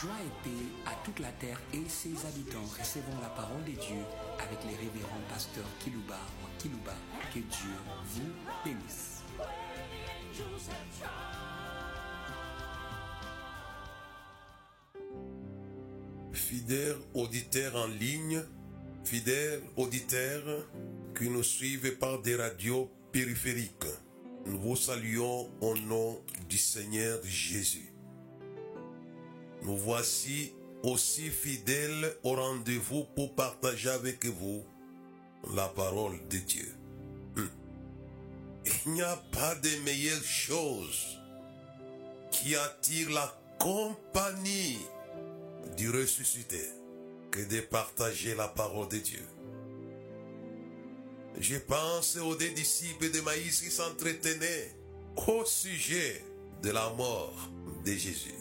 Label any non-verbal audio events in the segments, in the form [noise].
Joie et paix à toute la terre et ses habitants. Recevons la parole de Dieu avec les révérends pasteurs Kilouba ou Kilouba. Que Dieu vous bénisse. Fidèles auditeurs en ligne, fidèles auditeurs qui nous suivent par des radios périphériques, nous vous saluons au nom du Seigneur Jésus. Nous voici aussi fidèles au rendez-vous pour partager avec vous la parole de Dieu. Hum. Il n'y a pas de meilleure chose qui attire la compagnie du ressuscité que de partager la parole de Dieu. Je pense aux deux disciples de Maïs qui s'entretenaient au sujet de la mort de Jésus.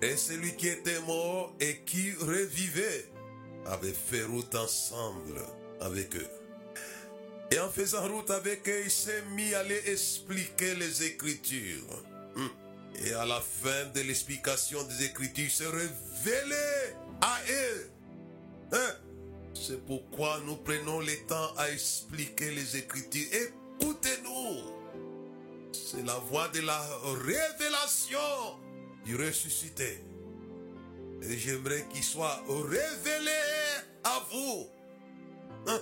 Et celui qui était mort et qui revivait avait fait route ensemble avec eux. Et en faisant route avec eux, il s'est mis à les expliquer les Écritures. Hum. Et à la fin de l'explication des Écritures, il s'est révélé à eux. Hein? C'est pourquoi nous prenons le temps à expliquer les Écritures. Écoutez-nous. C'est la voix de la révélation du ressuscité. Et j'aimerais qu'il soit révélé à vous. Hein?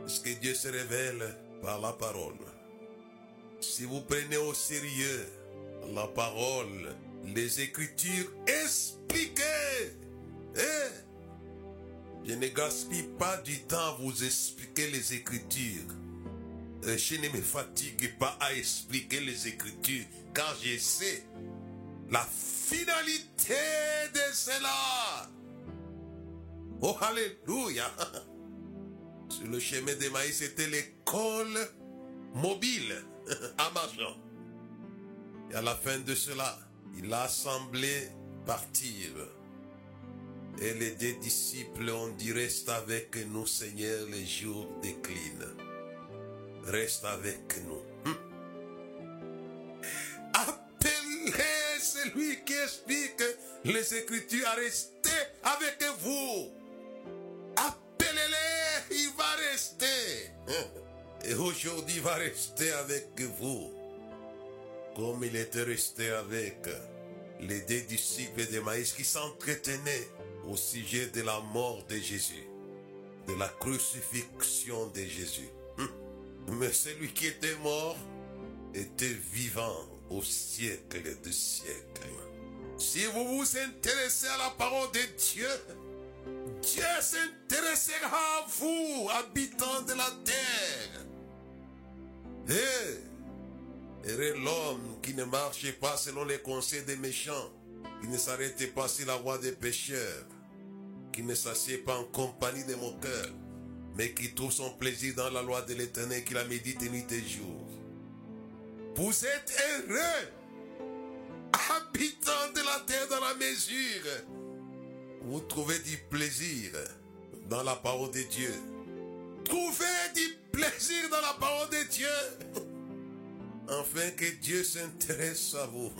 Parce que Dieu se révèle par la parole. Si vous prenez au sérieux la parole, les Écritures expliquées, hein? je ne gaspille pas du temps à vous expliquer les Écritures. Je ne me fatigue pas à expliquer les Écritures, car je sais la finalité de cela. Oh, Alléluia. [laughs] Sur le chemin de maïs, c'était l'école mobile [laughs] en marchant. Et à la fin de cela, il a semblé partir. Et les deux disciples ont dit, reste avec nous, Seigneur, les jours déclinent. Reste avec nous. Explique les Écritures à rester avec vous. Appelez-les, il va rester. Et aujourd'hui, il va rester avec vous. Comme il était resté avec les deux disciples de Maïs qui s'entretenaient au sujet de la mort de Jésus, de la crucifixion de Jésus. Mais celui qui était mort était vivant au siècle des siècles. Si vous vous intéressez à la parole de Dieu, Dieu s'intéressera à vous, habitants de la terre. Et heureux l'homme qui ne marche pas selon les conseils des méchants, qui ne s'arrête pas sur la voie des pécheurs, qui ne s'assied pas en compagnie des moqueurs, mais qui trouve son plaisir dans la loi de l'éternel, qui la médite nuit et jour. Vous êtes heureux, habitants de la terre dans la mesure. Vous trouvez du plaisir dans la parole de Dieu. Trouvez du plaisir dans la parole de Dieu. Afin que Dieu s'intéresse à vous.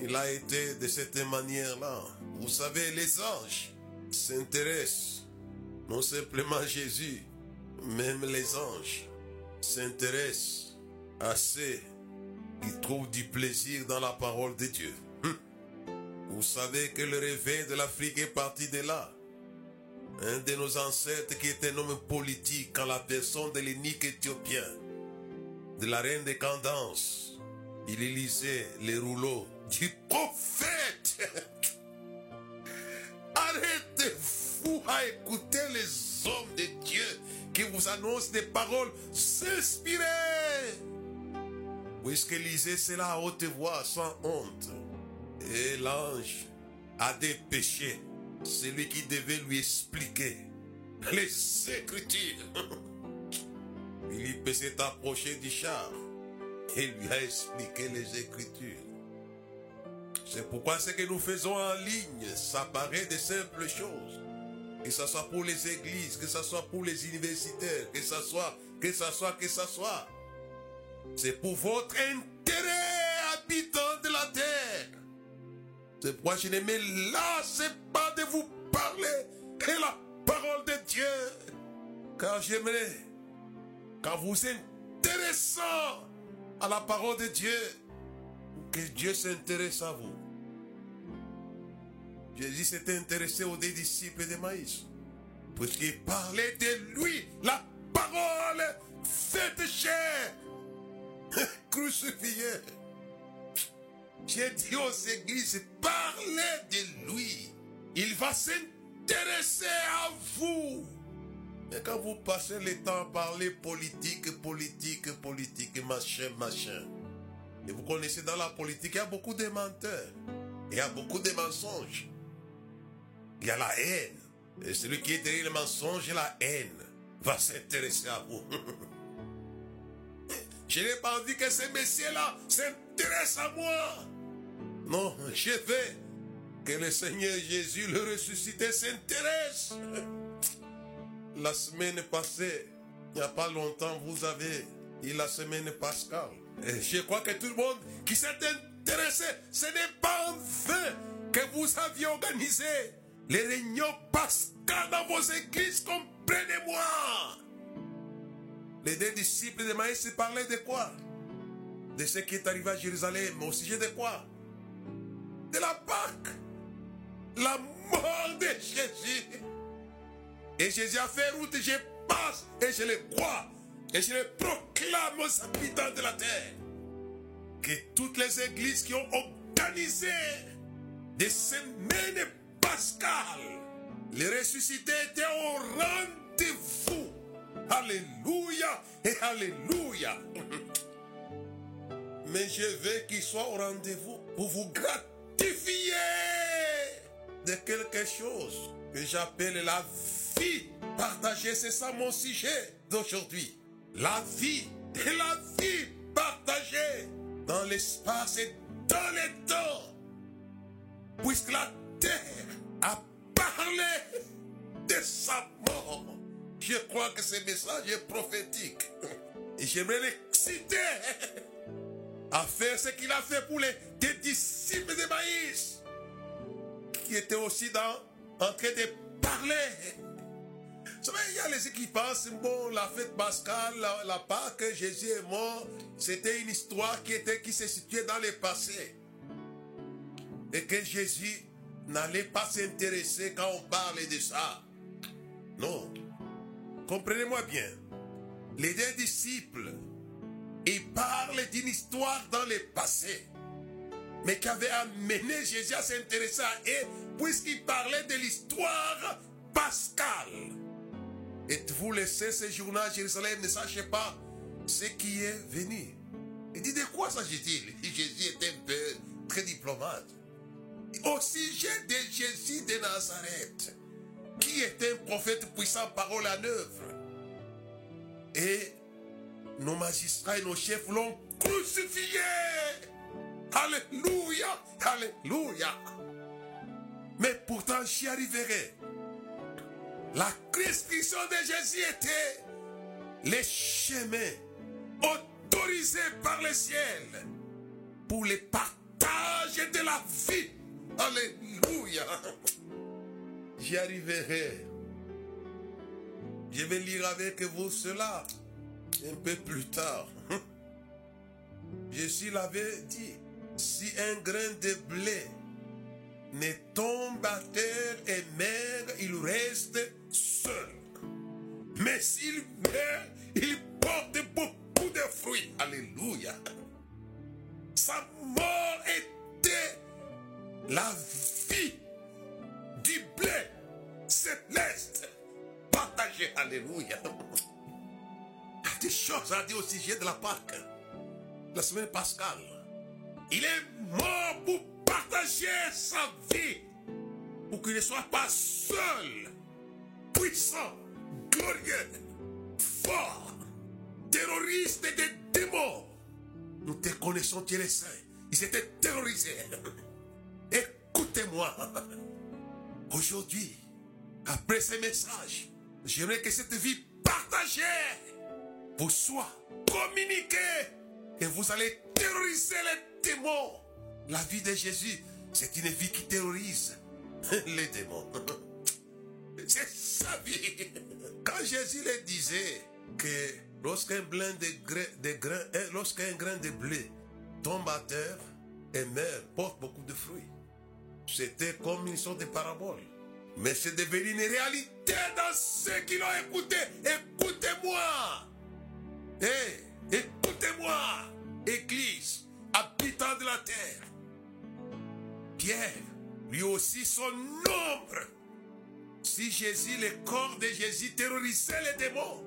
Il a été de cette manière-là. Vous savez, les anges s'intéressent non simplement Jésus, même les anges s'intéressent à ceux qui trouvent du plaisir dans la parole de Dieu. Vous savez que le réveil de l'Afrique est parti de là. Un de nos ancêtres qui était un homme politique en la personne de l'énique éthiopien, de la reine de Candance, il lisait les rouleaux du prophète. [laughs] Arrêtez-vous à écouter les hommes de Dieu qui vous annoncent des paroles inspirées. Puisque lisez cela à haute voix, sans honte. Et l'ange a des péchés. Celui qui devait lui expliquer les Écritures. [laughs] Philippe s'est approché du char et lui a expliqué les Écritures. C'est pourquoi ce que nous faisons en ligne, ça paraît de simples choses. Que ce soit pour les églises, que ce soit pour les universitaires, que ce soit, que ce soit, que ce soit. C'est pour votre intérêt, habitants de la terre. C'est pourquoi je ne me lasse pas de vous parler de la parole de Dieu. Car j'aimerais, quand vous intéressant à la parole de Dieu, que Dieu s'intéresse à vous. Jésus s'était intéressé aux disciples de Maïs. Puisqu'il parlait de lui, la parole faite chair, [laughs] crucifiée. J'ai dit aux églises, parlez de lui. Il va s'intéresser à vous. Et quand vous passez le temps à parler politique, politique, politique, machin, machin. Et vous connaissez dans la politique, il y a beaucoup de menteurs. Il y a beaucoup de mensonges. Il y a la haine. Et celui qui est derrière le mensonge et la haine va s'intéresser à vous. [laughs] Je n'ai pas envie que ce messieurs-là s'intéresse à moi. Non, je veux que le Seigneur Jésus, le ressuscité, s'intéresse. La semaine passée, il n'y a pas longtemps, vous avez eu la semaine pascale. Et je crois que tout le monde qui s'est intéressé, ce n'est pas en vain que vous aviez organisé les réunions pascales dans vos églises, comprenez-moi. Les deux disciples de Maïs parlaient de quoi? De ce qui est arrivé à Jérusalem, au sujet de quoi? De la Pâque, la mort de Jésus. Et Jésus a fait route, je passe et je le crois. Et je le proclame aux habitants de la terre. Que toutes les églises qui ont organisé des semaines pascales, les ressuscités étaient au rendez-vous. Alléluia et Alléluia. [laughs] Mais je veux qu'ils soient au rendez-vous pour vous gratifier de quelque chose que j'appelle la vie partagée. C'est ça mon sujet d'aujourd'hui. La vie et la vie partagée dans l'espace et dans le temps. Puisque la terre a parlé de sa mort. Je crois que ce message est prophétique. Et j'aimerais l'exciter à faire ce qu'il a fait pour les disciples de Maïs, qui étaient aussi dans, en train de parler. Vous savez, il y a les qui pensent, bon, la fête pascale, la, la Pâque, Jésus est mort, c'était une histoire qui, était, qui se situait dans le passé. Et que Jésus n'allait pas s'intéresser quand on parlait de ça. Non. Comprenez-moi bien. Les deux disciples, ils parlent d'une histoire dans le passé, mais qui avait amené Jésus à s'intéresser à eux, puisqu'il parlait de l'histoire pascale. Et vous laissez ce journal à Jérusalem, ne sachez pas ce qui est venu. Il dit de quoi s'agit-il? Jésus était un peu très diplomate. Au sujet de Jésus de Nazareth, qui était un prophète puissant, parole en œuvre? Et nos magistrats et nos chefs l'ont crucifié. Alléluia, Alléluia. Mais pourtant, j'y arriverai. La crucifixion de Jésus était les chemins autorisés par le ciel pour le partage de la vie. Alléluia. J'y arriverai. Je vais lire avec vous cela un peu plus tard. [laughs] Jésus l'avait dit, si un grain de blé ne tombe à terre et meurt, il reste seul. Mais s'il meurt, il porte beaucoup de fruits. Alléluia. Sa mort était la vie du blé céleste partagé. Alléluia. Des choses à dire au sujet de la Pâque. La semaine pascale. Il est mort pour partager sa vie. Pour qu'il ne soit pas seul. Puissant. Glorieux. Fort. Terroriste des démons. Nous te connaissons, tu es saint. Ils étaient terrorisés. Écoutez-moi. Aujourd'hui, après ces messages, j'aimerais que cette vie partagée vous soit communiquée et vous allez terroriser les démons. La vie de Jésus C'est une vie qui terrorise [laughs] les démons. [laughs] C'est sa vie. Quand Jésus le disait que lorsqu'un de grain, de grain, hein, lorsqu'un grain de blé tombe à terre et meurt, porte beaucoup de fruits. C'était comme une sorte de parabole. Mais c'est devenu une réalité dans ceux qui l'ont écouté. Écoutez-moi. Eh, écoutez-moi, Église, habitant de la terre. Pierre, lui aussi son nombre. Si Jésus, le corps de Jésus terrorisait les démons.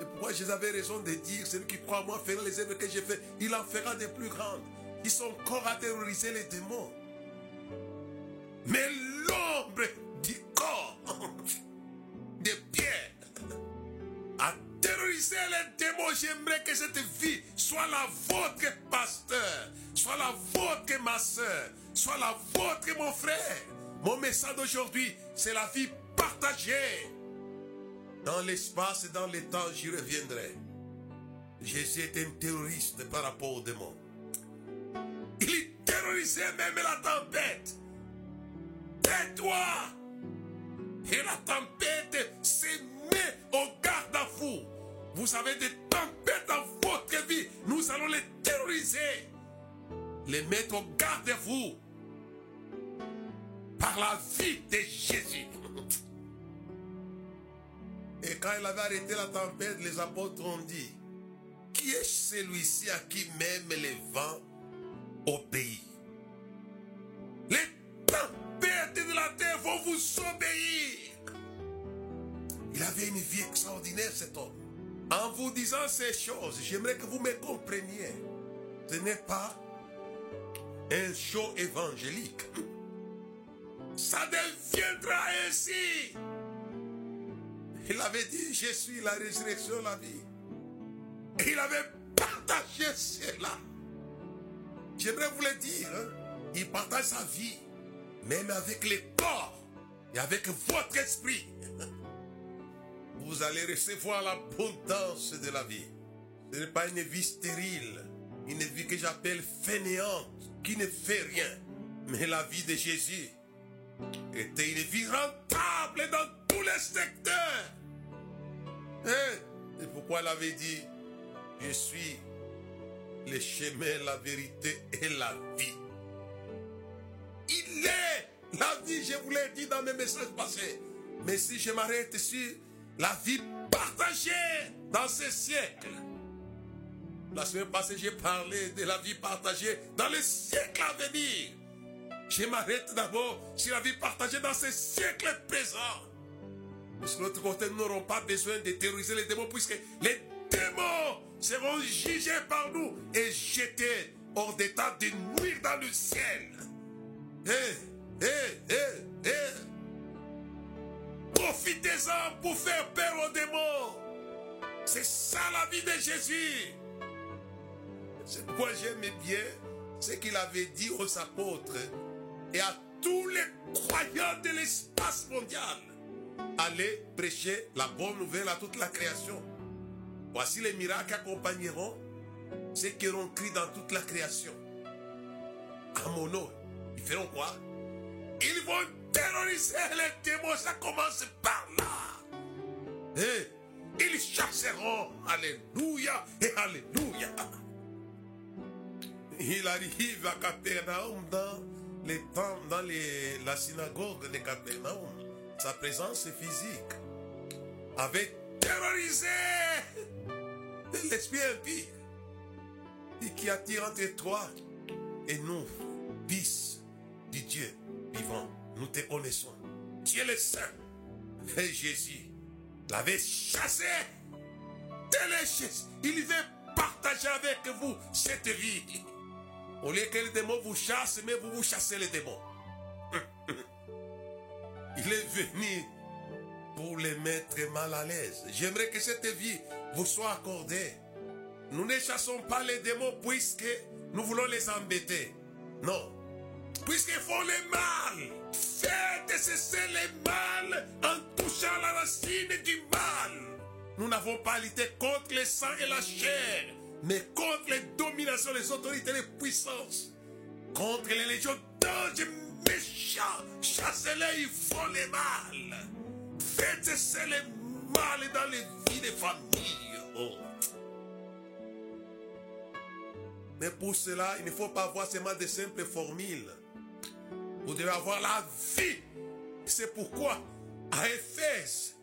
Et pourquoi Jésus avait raison de dire, celui qui croit à moi fera les œuvres que j'ai fait, il en fera des plus grandes. Ils sont corps à terroriser les démons. Mais l'ombre du corps de Pierre a terrorisé les démons. J'aimerais que cette vie soit la vôtre, pasteur, soit la vôtre, ma soeur, soit la vôtre, mon frère. Mon message d'aujourd'hui, c'est la vie partagée. Dans l'espace et dans le temps, j'y reviendrai. Jésus est un terroriste par rapport aux démons. Il terrorisait même la tempête. Tais-toi. Et la tempête se met au garde à vous. Vous avez des tempêtes dans votre vie. Nous allons les terroriser. Les mettre au garde à vous. Par la vie de Jésus. Et quand il avait arrêté la tempête, les apôtres ont dit, qui est celui-ci à qui même les vents obéissent? Il avait une vie extraordinaire, cet homme. En vous disant ces choses, j'aimerais que vous me compreniez. Ce n'est pas un show évangélique. Ça deviendra ainsi. Il avait dit, je suis la résurrection, la vie. Il avait partagé cela. J'aimerais vous le dire. hein. Il partage sa vie, même avec les corps et avec votre esprit. Vous allez recevoir l'abondance de la vie. Ce n'est pas une vie stérile, une vie que j'appelle fainéante, qui ne fait rien. Mais la vie de Jésus était une vie rentable dans tous les secteurs. Hein? C'est pourquoi elle avait dit, je suis le chemin, la vérité et la vie. Il est la vie, je vous l'ai dit dans mes messages passés. Mais si je m'arrête sur la vie partagée dans ce siècle. La semaine passée, j'ai parlé de la vie partagée dans les siècles à venir. Je m'arrête d'abord sur la vie partagée dans ce siècle présent. Parce que de l'autre côté, nous n'aurons pas besoin de terroriser les démons puisque les démons seront jugés par nous et jetés hors d'état de nuire dans le ciel. Eh, eh, eh. Profitez-en pour faire peur aux démons. C'est ça la vie de Jésus. C'est pourquoi j'aime bien ce qu'il avait dit aux apôtres et à tous les croyants de l'espace mondial. Allez prêcher la bonne nouvelle à toute la création. Voici les miracles accompagneront ceux qui auront cru dans toute la création. À mon nom, ils feront quoi? Ils vont terroriser les démons, ça commence par là. Et ils chasseront. Alléluia et Alléluia. Il arrive à Capernaum dans les temps, dans les- la synagogue de Capernaum. Sa présence physique avait terrorisé l'esprit impie et qui attire entre toi et nous, fils du Dieu vivant. Nous te connaissons. Tu es le Saint. Et Jésus l'avait chassé. Téléchassé. Il veut partager avec vous cette vie. Au lieu que les démons vous chassent, mais vous vous chassez les démons. [laughs] Il est venu pour les mettre mal à l'aise. J'aimerais que cette vie vous soit accordée. Nous ne chassons pas les démons puisque nous voulons les embêter. Non. Puisqu'ils font le mal. Faites cesser le mal en touchant la racine du mal. Nous n'avons pas lutté contre le sang et la chair, mais contre les dominations, les autorités, les puissances contre les légions d'anges méchants. Chassez-les, ils font les mal. Faites cesser les mal dans les vies des familles. Oh. Mais pour cela, il ne faut pas avoir seulement de simples formules. Vous devez avoir la vie. C'est pourquoi, à Éphèse,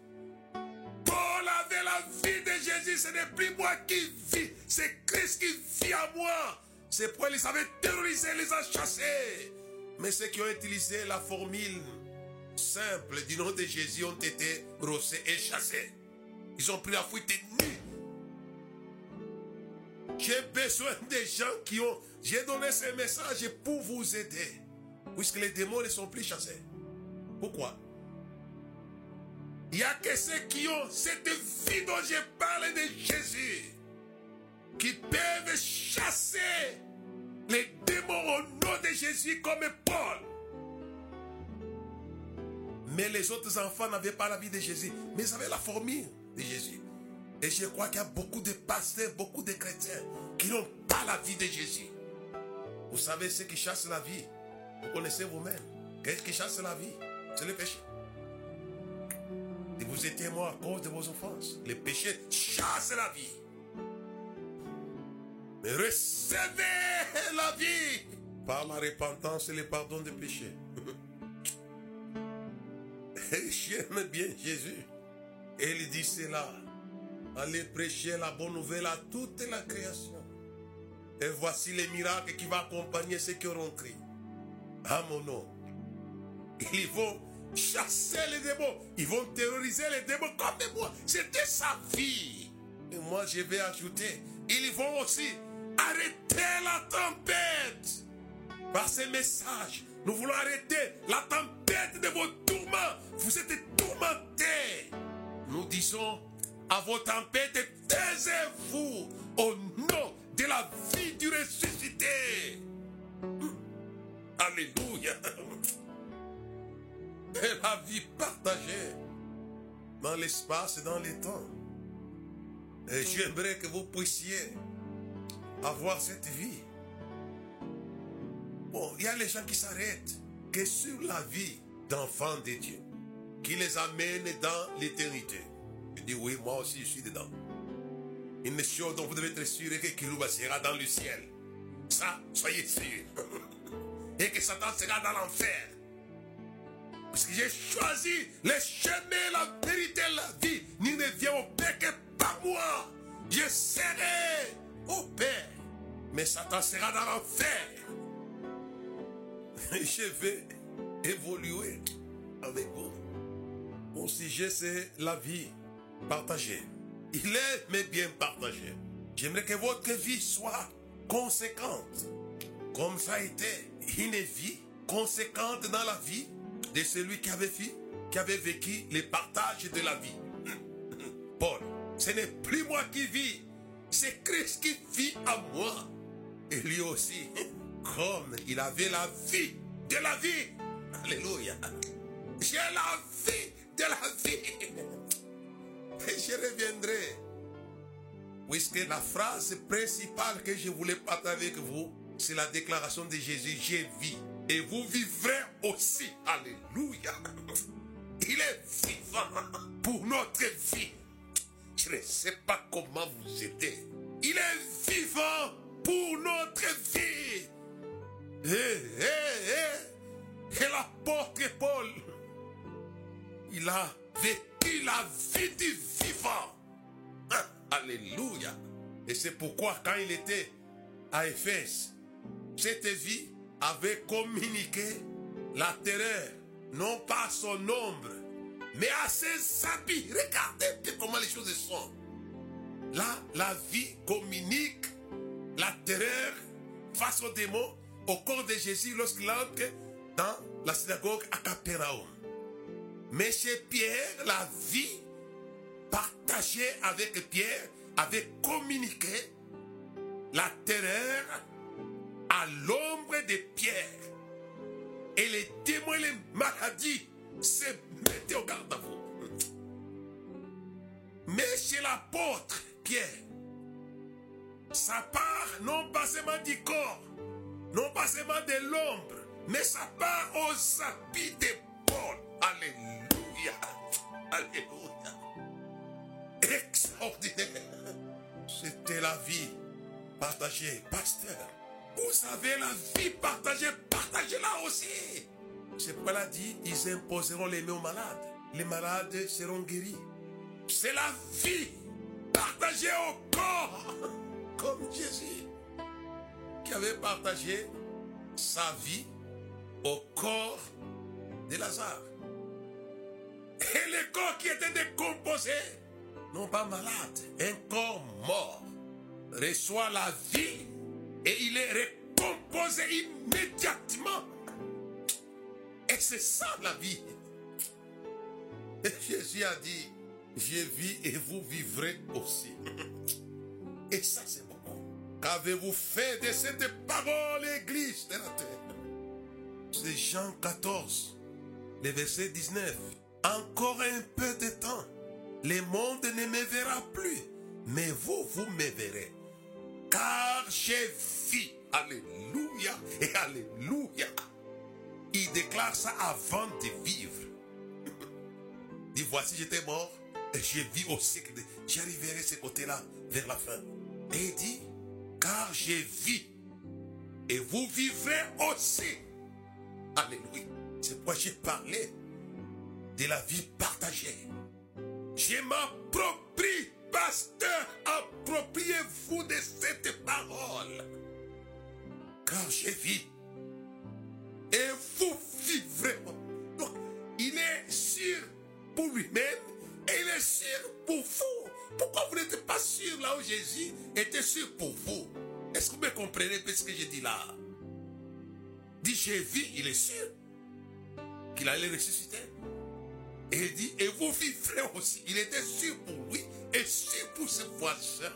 Paul avait la vie de Jésus. Ce n'est plus moi qui vis, c'est Christ qui vit à moi. C'est pourquoi ils avaient terrorisé, les a chassés. Mais ceux qui ont utilisé la formule simple du nom de Jésus ont été brossés et chassés. Ils ont pris la fuite nue. J'ai besoin des gens qui ont... J'ai donné ce message pour vous aider. Puisque les démons ne sont plus chassés. Pourquoi? Il n'y a que ceux qui ont cette vie dont j'ai parlé de Jésus. Qui peuvent chasser les démons au nom de Jésus comme Paul. Mais les autres enfants n'avaient pas la vie de Jésus. Mais ils avaient la formule de Jésus. Et je crois qu'il y a beaucoup de pasteurs, beaucoup de chrétiens qui n'ont pas la vie de Jésus. Vous savez ce qui chasse la vie. Vous connaissez vous-même. Qu'est-ce qui chasse la vie? C'est le péché. Et vous étiez mort à cause de vos offenses. Le péché chasse la vie. Mais recevez la vie par la repentance et le pardon des péchés. [laughs] Et j'aime bien Jésus. Et il dit cela. Allez prêcher la bonne nouvelle à toute la création. Et voici les miracles qui vont accompagner ceux qui auront crié. À mon nom. Ils vont chasser les démons. Ils vont terroriser les démons comme moi. C'était sa vie. Et moi, je vais ajouter. Ils vont aussi arrêter la tempête. Par ces messages, nous voulons arrêter la tempête de vos tourments. Vous êtes tourmentés. Nous disons à vos tempêtes, taisez-vous au nom de la vie du ressuscité. Alléluia. Et la vie partagée dans l'espace et dans les temps. Et j'aimerais que vous puissiez avoir cette vie. Bon, il y a les gens qui s'arrêtent que sur la vie d'enfants de Dieu, qui les amène dans l'éternité. Je dis oui, moi aussi je suis dedans. Une chose dont vous devez être sûr est que Kilouba sera dans le ciel. Ça, soyez sûr. [laughs] Que Satan sera dans l'enfer. Parce que j'ai choisi le chemin, la vérité, la vie. Ni ne vient au Père que par moi. Je serai au Père. Mais Satan sera dans l'enfer. [laughs] Je vais évoluer avec vous. Mon sujet, c'est la vie partagée. Il est, mais bien partagé. J'aimerais que votre vie soit conséquente. Comme ça a été une vie conséquente dans la vie de celui qui avait, vécu les partages de la vie. [laughs] Paul, ce n'est plus moi qui vis, c'est Christ qui vit à moi. Et lui aussi, [laughs] comme il avait la vie de la vie. Alléluia. J'ai la vie de la vie. [laughs] Et je reviendrai. Puisque la phrase principale que je voulais partager avec vous, c'est la déclaration de Jésus, j'ai vis. Et vous vivrez aussi. Alléluia. Il est vivant pour notre vie. Je ne sais pas comment vous aider. Il est vivant pour notre vie. Et, et, et, et l'apôtre Paul, il a vécu la vie du vivant. Hein, Alléluia. Et c'est pourquoi quand il était à Éphèse, cette vie avait communiqué la terreur, non pas à son ombre, mais à ses habits. Regardez comment les choses sont. Là, la vie communique la terreur face aux démons au corps de Jésus lorsqu'il entre dans la synagogue à Capernaum. Mais chez Pierre, la vie partagée avec Pierre avait communiqué la terreur à l'ombre de Pierre. Et les démons et les maladies se mettaient au garde à vous. Mais chez l'apôtre Pierre, ça part non pas seulement du corps, non pas seulement de l'ombre, mais ça part aux habits des Paul. Alléluia. Alléluia. Extraordinaire. C'était la vie partagée. Pasteur, vous avez la vie partagée, partagez-la aussi. C'est pourquoi elle a dit, ils imposeront les mains aux malades. Les malades seront guéris. C'est la vie partagée au corps, [laughs] comme Jésus, qui avait partagé sa vie au corps de Lazare. Et le corps qui était décomposé, non pas malade, un corps mort, reçoit la vie et il est recomposé immédiatement. Et c'est ça la vie. Et Jésus a dit, je vis et vous vivrez aussi. Et ça c'est beaucoup. Qu'avez-vous fait de cette parole, Église de la terre? C'est Jean 14, le verset 19. Encore un peu de temps, le monde ne me verra plus, mais vous, vous me verrez. Car j'ai vu, alléluia et alléluia. Il déclare ça avant de vivre. Dit, voici, j'étais mort, et j'ai vu au siècle. J'arriverai ce côté-là vers la fin. Et il dit, car j'ai vu, et vous vivrez aussi. Alléluia. C'est pourquoi j'ai parlé de la vie partagée. Je m'approprie, pasteur, appropriez-vous de cette parole. Car j'ai vu, et vous vivrez. Donc, il est sûr pour lui-même et il est sûr pour vous. Pourquoi vous n'êtes pas sûr là où Jésus était sûr pour vous? Est-ce que vous me comprenez ce que je dis là? Dit j'ai il est sûr qu'il allait ressusciter. Et il dit, et vous vivrez aussi. Il était sûr pour lui et sûr pour ses voisins.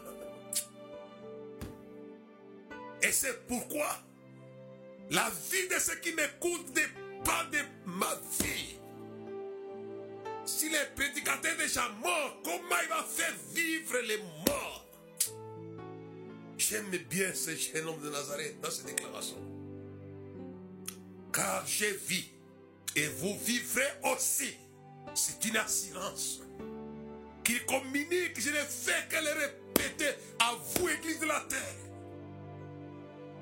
Et c'est pourquoi la vie de ceux qui m'écoutent dépend de ma vie. Si les prédicateurs déjà morts, comment il va faire vivre les morts? J'aime bien ce jeune homme de Nazareth dans cette déclaration. Car j'ai vu et vous vivrez aussi. C'est une assurance qu'il communique. Je ne fais que le répéter à vous, Église de la terre.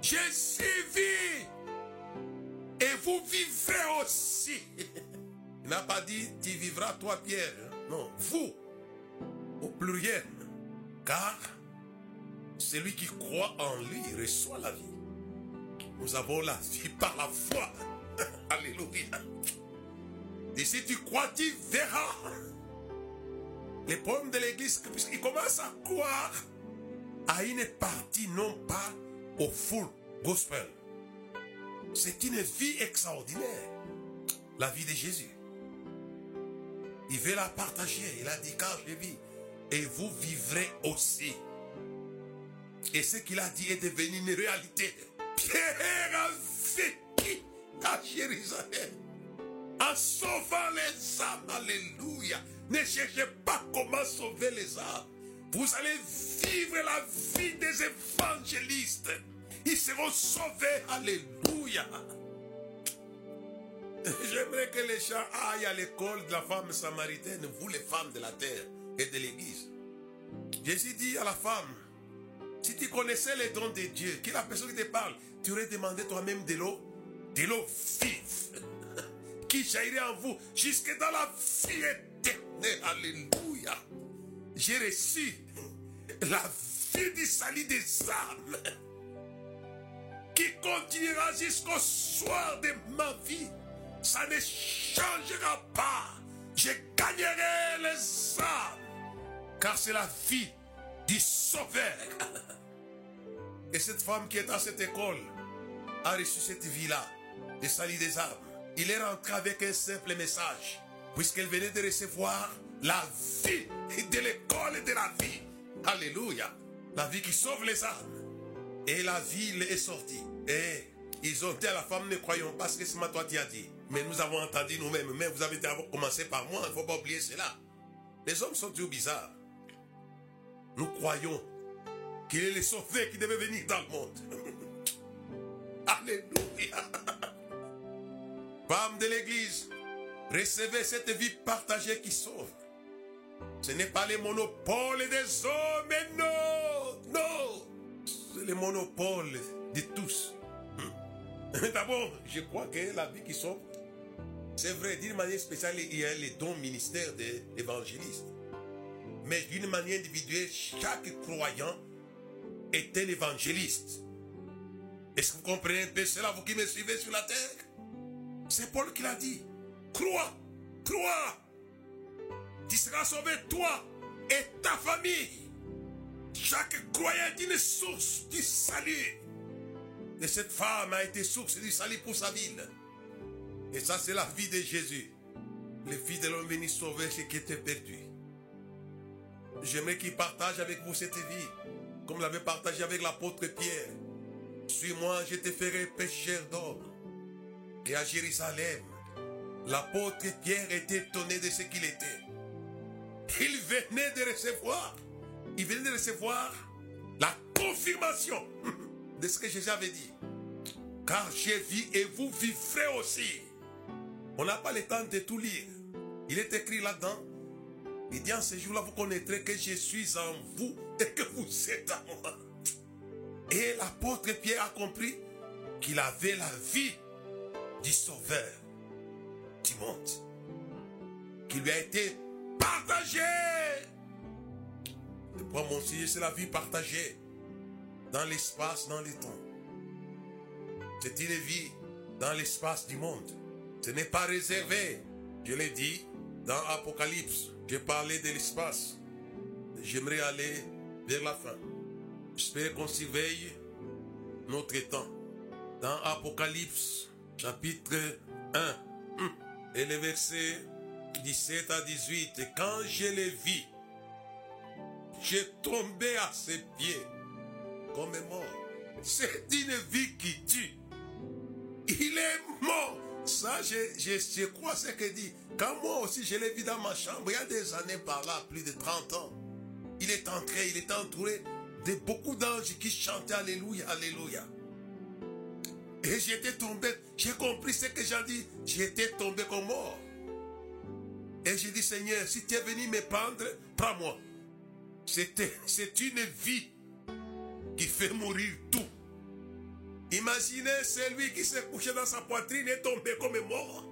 J'ai suivi et vous vivrez aussi. [laughs] Il n'a pas dit tu vivras toi Pierre. Non, vous, au pluriel. Car celui qui croit en lui reçoit la vie. Nous avons la vie par la foi. [laughs] Alléluia. Et si tu crois, tu verras. Les problèmes de l'église, puisqu'ils commencent à croire à une partie, non pas au full gospel. C'est une vie extraordinaire. La vie de Jésus. Il veut la partager. Il a dit, car je vis. Et vous vivrez aussi. Et ce qu'il a dit est devenu une réalité. Pierre a vécu à Jérusalem en sauvant les âmes. Alléluia. Ne cherchez pas comment sauver les âmes. Vous allez vivre la vie des évangélistes. Ils seront sauvés. Alléluia. J'aimerais que les gens aillent à l'école de la femme samaritaine, vous les femmes de la terre et de l'église. Jésus dit à la femme, si tu connaissais les dons de Dieu, qui est la personne qui te parle, tu aurais demandé toi-même de l'eau, de l'eau vive, [laughs] qui jaillirait en vous jusque dans la vie J'ai reçu la vie du salut des âmes qui continuera jusqu'au soir de ma vie. Ça ne changera pas. Je gagnerai les âmes. Car c'est la vie du sauveur. Et cette femme qui est dans cette école a reçu cette vie-là, de salut des âmes. Il est rentré avec un simple message, puisqu'elle venait de recevoir la vie de l'école de la vie. Alléluia. La vie qui sauve les âmes. Et la vie est sortie. Et ils ont dit à la femme, ne croyons pas ce que ce as dit. Mais nous avons entendu nous-mêmes. Mais vous avez commencé par moi, il ne faut pas oublier cela. Les hommes sont toujours bizarres. Nous croyons qu'il est le sauveur qui devait venir dans le monde. [laughs] Alléluia. Femme de l'Église, recevez cette vie partagée qui sauve. Ce n'est pas le monopole des hommes, mais non, non. C'est le monopole de tous. D'abord, je crois que la vie qui sauve, c'est vrai, d'une manière spéciale, il y a les dons ministères de l'évangéliste. Mais d'une manière individuelle, chaque croyant est un évangéliste. Est-ce que vous comprenez un peu cela, vous qui me suivez sur la terre? C'est Paul qui l'a dit. Crois, crois. Tu seras sauvé, toi et ta famille. Chaque croyant est une source du salut. Et cette femme a été source du salut pour sa ville. Et ça, c'est la vie de Jésus. Le fils de l'homme venu sauver ce qui était perdu. J'aimerais qu'il partage avec vous cette vie, comme l'avait partagé avec l'apôtre Pierre. Suis-moi, je te ferai pécheur d'hommes. Et à Jérusalem, l'apôtre Pierre était étonné de ce qu'il était. Il venait de recevoir, il venait de recevoir la confirmation de ce que Jésus avait dit. Car j'ai vu et vous vivrez aussi. On n'a pas le temps de tout lire. Il est écrit là-dedans. Il dit en ce jour-là, vous connaîtrez que je suis en vous et que vous êtes en moi. Et l'apôtre Pierre a compris qu'il avait la vie du Sauveur monde. Qui lui a été partagée. Et pour mon sujet, c'est la vie partagée dans l'espace, dans le temps. C'est une vie dans l'espace du monde. Ce n'est pas réservé. Je l'ai dit dans Apocalypse. J'ai parlé de l'espace. J'aimerais aller vers la fin. J'espère qu'on surveille notre temps. Dans Apocalypse, chapitre 1, et les versets 17 à 18. Et quand je les vis, j'ai tombé à ses pieds comme mort. C'est une vie qui tue. Il est mort. Ça, je, je, je crois ce que dit. Quand moi aussi, je l'ai vu dans ma chambre, il y a des années par là, plus de 30 ans. Il est entré, il est entouré de beaucoup d'anges qui chantaient Alléluia, Alléluia. Et j'étais tombé, j'ai compris ce que j'ai dit, j'étais tombé comme mort. Et j'ai dit, Seigneur, si tu es venu me prendre, prends-moi. C'est une vie qui fait mourir tout. Imaginez celui qui s'est couché dans sa poitrine et tombé comme mort.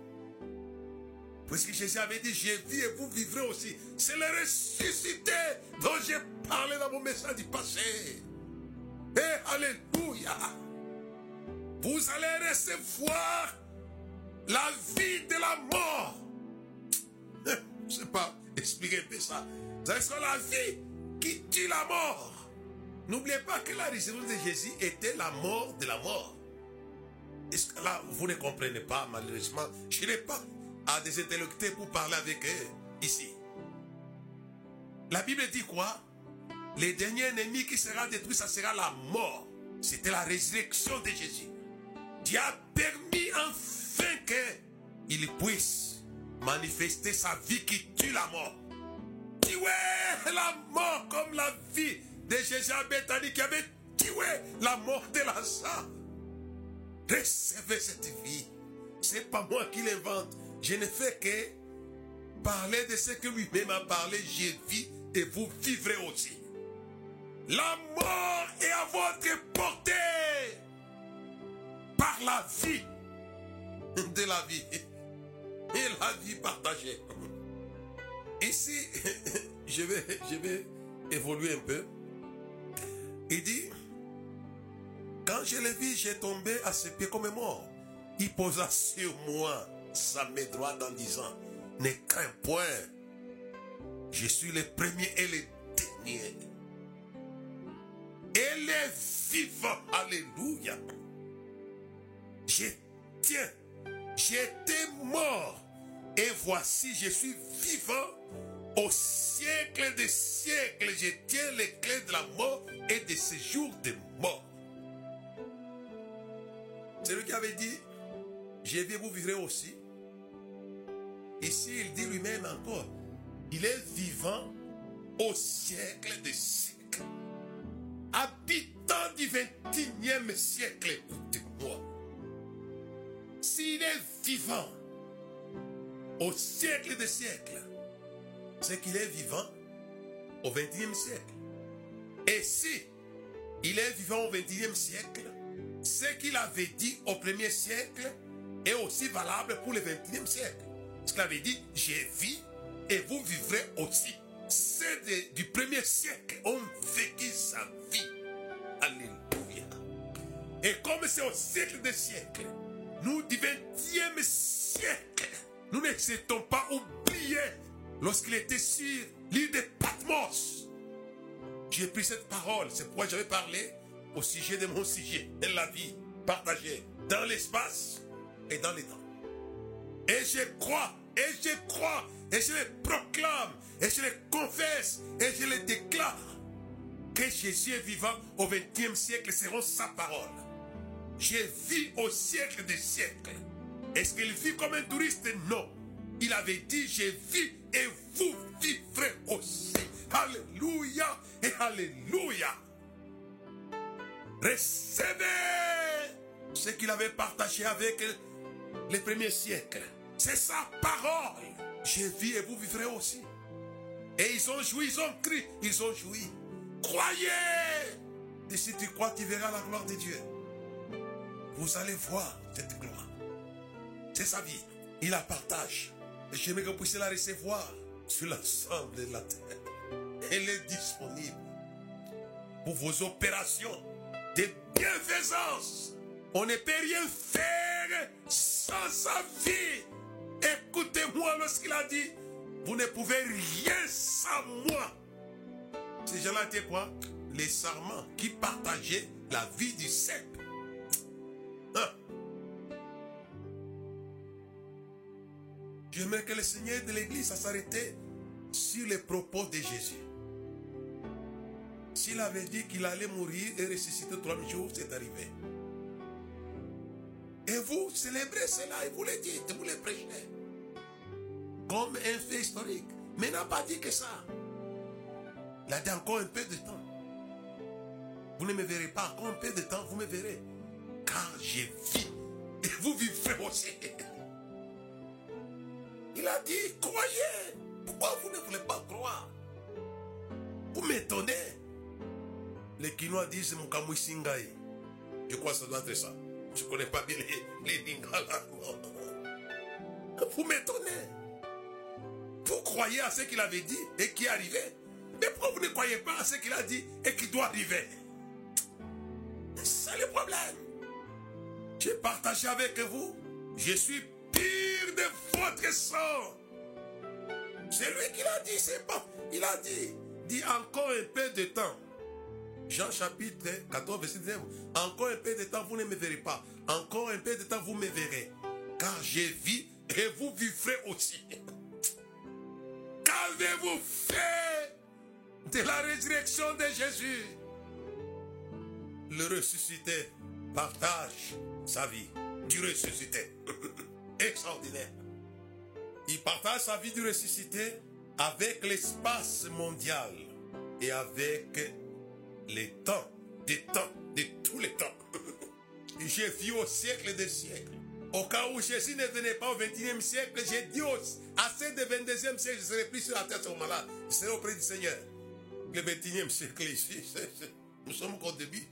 Puisque Jésus avait dit, j'ai vu et vous vivrez aussi. C'est le ressuscité dont j'ai parlé dans mon message du passé. Et Alléluia. Vous allez recevoir la vie de la mort. [laughs] Je ne sais pas expliquer ça. Recevoir la vie qui tue la mort. N'oubliez pas que la résurrection de Jésus était la mort de la mort. Là, vous ne comprenez pas, malheureusement? Je n'ai pas à des interlocuteurs pour parler avec eux ici. La Bible dit quoi? Le dernier ennemi qui sera détruit, ça sera la mort. C'était la résurrection de Jésus. Dieu a permis enfin qu'il puisse manifester sa vie qui tue la mort. Tuer la mort comme la vie de Jésus à Bethany qui avait tué la mort de Lazare. Recevez cette vie. C'est pas moi qui l'invente. Je ne fais que parler de ce que lui-même a parlé. J'ai vu et vous vivrez aussi. La mort est à votre portée par la vie de la vie et la vie partagée. Ici, je vais, je évoluer un peu. Il dit, quand je l'ai vu, j'ai tombé à ses pieds comme mort. Il posa sur moi sa main droite en disant, ne crains point, je suis le premier et le dernier. Et les vivants, alléluia. Je tiens, j'étais mort et voici, je suis vivant au siècle des siècles, je tiens les clés de la mort et de ce jour de mort. C'est lui qui avait dit, je vais vous vivre aussi. Ici, il dit lui-même encore, il est vivant au siècle des siècles. Habitant du 21e siècle, écoutez-moi. Vivant au siècle des siècles, c'est qu'il est vivant au 21e siècle. Et si il est vivant au 21e siècle, ce qu'il avait dit au premier siècle est aussi valable pour le 21e siècle. Ce qu'il avait dit, j'ai vu et vous vivrez aussi. De- du premier siècle. On vécu sa vie. Alléluia. Et comme c'est au siècle des siècles, nous du 20e siècle, nous n'acceptons pas oublier lorsqu'il était sur l'île de Patmos. J'ai pris cette parole, c'est pourquoi j'avais parlé au sujet de mon sujet, de la vie partagée dans l'espace et dans les temps. Et je crois, et je crois, et je le proclame, et je le confesse, et je le déclare que Jésus est vivant au XXe siècle selon sa parole. J'ai vu au siècle des siècles. Est-ce qu'il vit comme un touriste? Non. Il avait dit, j'ai vu et vous vivrez aussi. Alléluia et Alléluia. Recevez ce qu'il avait partagé avec les premiers siècles. C'est sa parole. J'ai vu et vous vivrez aussi. Et ils ont joui, ils ont crié, ils ont joui. Croyez. Et si tu crois, tu verras la gloire de Dieu. Vous allez voir cette gloire. C'est sa vie. Il la partage. Et j'aimerais que vous puissiez la recevoir sur l'ensemble de la terre. Elle est disponible pour vos opérations de bienfaisance. On ne peut rien faire sans sa vie. Écoutez-moi lorsqu'il a dit, vous ne pouvez rien sans moi. Ces gens-là étaient quoi? Les sarments qui partageaient la vie du siècle. J'aimerais que le Seigneur de l'Église s'arrêtait sur les propos de Jésus. S'il avait dit qu'il allait mourir et ressusciter trois jours, c'est arrivé. Et vous célébrez cela et vous le dites, vous le prêchez. Comme un fait historique. Mais n'a pas dit que ça. Il a dit encore un peu de temps. Vous ne me verrez pas. Encore un peu de temps, vous me verrez. Car j'ai vu. Et vous vivrez aussi. Il a dit, croyez. Pourquoi vous ne voulez pas croire? Vous m'étonnez. Les Quinois disent Mukamui Singai. Je crois que ça doit être ça. Je ne connais pas bien les, les. [laughs] Vous m'étonnez. Vous croyez à ce qu'il avait dit et qui est arrivé? Mais pourquoi vous ne croyez pas à ce qu'il a dit et qui doit arriver? C'est le problème. J'ai partagé avec vous. Je suis pire de votre sang. C'est lui qui l'a dit, c'est pas. Il a dit, dit encore un peu de temps. Jean chapitre 14, verset 19. Encore un peu de temps, vous ne me verrez pas. Encore un peu de temps, vous me verrez. Car j'ai vu et vous vivrez aussi. [laughs] Qu'avez-vous fait de la résurrection de Jésus? Le ressuscité partage sa vie du ressuscité. [laughs] Extraordinaire. Il partage sa vie du ressuscité avec l'espace mondial et avec les temps, des temps, de tous les temps. [laughs] J'ai vu au siècle des siècles. Au cas où Jésus ne venait pas au 21e siècle, j'ai dit à du 22e siècle, je serai plus sur la tête au malade. Je serai auprès du Seigneur. Le 21e siècle ici, nous sommes qu'au début.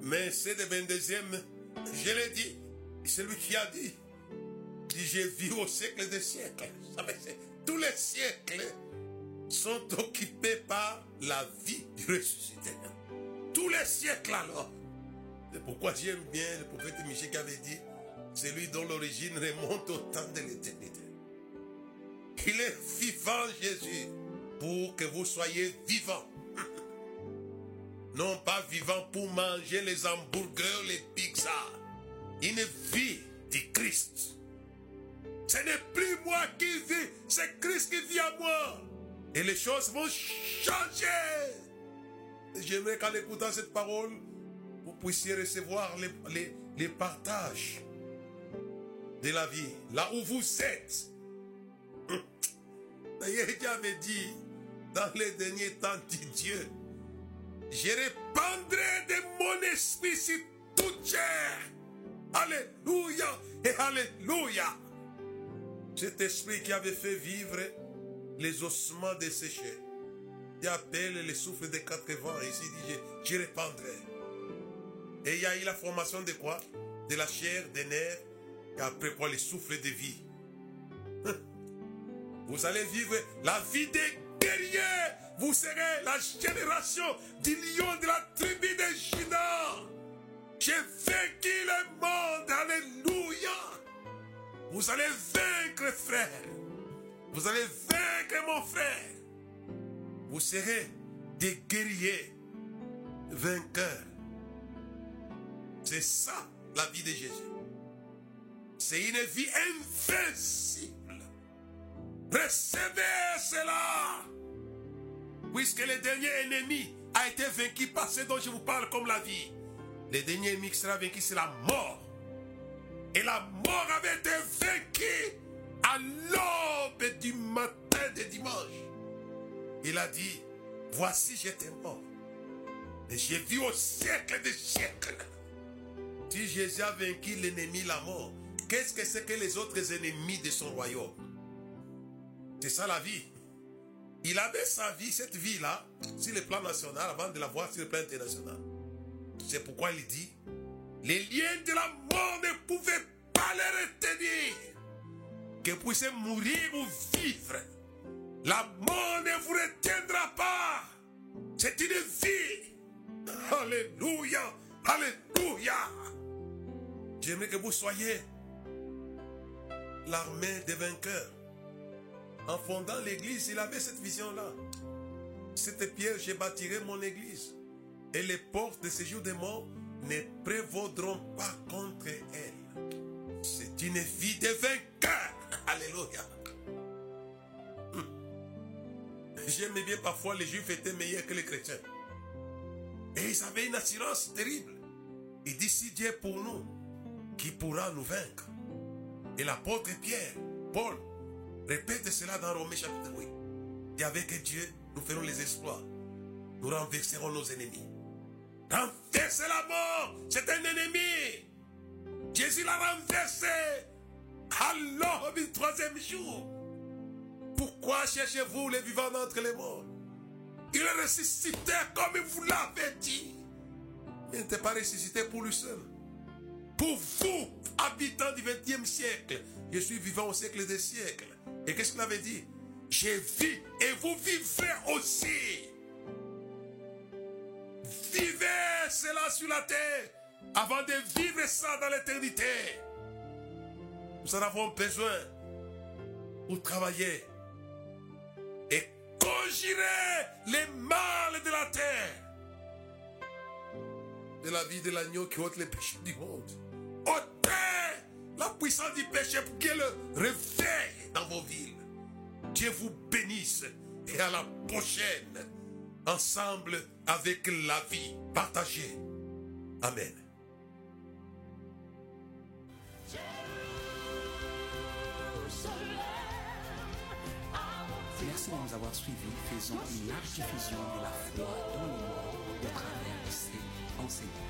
Mais c'est le 22e, je l'ai dit. C'est lui qui a dit. Vu au siècle des siècles. Tous les siècles sont occupés par la vie du ressuscité. Tous les siècles alors. C'est pourquoi j'aime bien le prophète Michel qui avait dit, celui dont l'origine remonte au temps de l'éternité. Il est vivant Jésus pour que vous soyez vivants. Non pas vivant pour manger les hamburgers, les pizzas. Une vie du Christ. Ce n'est plus moi qui vis, c'est Christ qui vit à moi. Et les choses vont changer. J'aimerais qu'en écoutant cette parole, vous puissiez recevoir les, les, partages de la vie, là où vous êtes. [laughs] Avait dit, dans les derniers temps, dit Dieu, je répandrai de mon esprit sur toute chair. Alléluia et Alléluia. Cet esprit qui avait fait vivre les ossements desséchés, il appelle le souffle des quatre vents et ici dit, je, répandrai. Et il y a eu la formation de quoi? De la chair, des nerfs, et après quoi le souffle de vie. Vous allez vivre la vie des guerriers. Vous serez la génération du lion de la tribu de Juda. J'ai vaincu le monde. Alléluia. Vous allez vaincre, frère. Vous allez vaincre, mon frère. Vous serez des guerriers vainqueurs. C'est ça la vie de Jésus. C'est une vie invincible. Recevez cela. Puisque le dernier ennemi a été vaincu par ce dont je vous parle comme la vie. Le dernier ennemi qui sera vaincu, c'est la mort. Et la mort avait été vaincue à l'aube du matin de dimanche. Il a dit, voici j'étais mort. Mais j'ai vu au siècle des siècles. Si Jésus a vaincu l'ennemi, la mort, qu'est-ce que c'est que les autres ennemis de son royaume? C'est ça la vie. Il avait sa vie, cette vie-là, sur le plan national, avant de la voir sur le plan international. C'est pourquoi il dit, les liens de la mort ne pouvaient pas les retenir. Que puissiez mourir ou vivre. La mort ne vous retiendra pas. C'est une vie. Alléluia. Alléluia. J'aimerais que vous soyez l'armée des vainqueurs. En fondant l'église, il avait cette vision-là. Cette pierre, je bâtirai mon église. Et les portes de séjour des morts ne prévaudront pas contre elle. C'est une vie de vainqueur. Alléluia. J'aimais bien parfois les juifs étaient meilleurs que les chrétiens. Et ils avaient une assurance terrible. Il dit si Dieu est pour nous, qui pourra nous vaincre? Et l'apôtre Pierre, Paul, répète cela dans Romains chapitre 8. Et avec Dieu, nous ferons les exploits. Nous renverserons nos ennemis. Renverser la mort, c'est un ennemi. Jésus l'a renversé l'aube du troisième jour. Pourquoi cherchez-vous les vivants d'entre les morts? Il est ressuscité comme il vous l'avait dit. Il n'était pas ressuscité pour lui seul. Pour vous, habitants du 20e siècle, je suis vivant au siècle des siècles. Et qu'est-ce qu'il avait dit? J'ai vu et vous vivez aussi. Vivez cela sur la terre avant de vivre ça dans l'éternité. Nous en avons besoin pour travailler et conjurer les mâles de la terre. De la vie de l'agneau qui ôte les péchés du monde. Ôtez la puissance du péché pour qu'il le réveille dans vos villes. Dieu vous bénisse et à la prochaine. Ensemble avec la vie partagée. Amen. Merci de nous avoir suivis. Faisons une large diffusion de la foi dans le monde au travers de ces enseignements.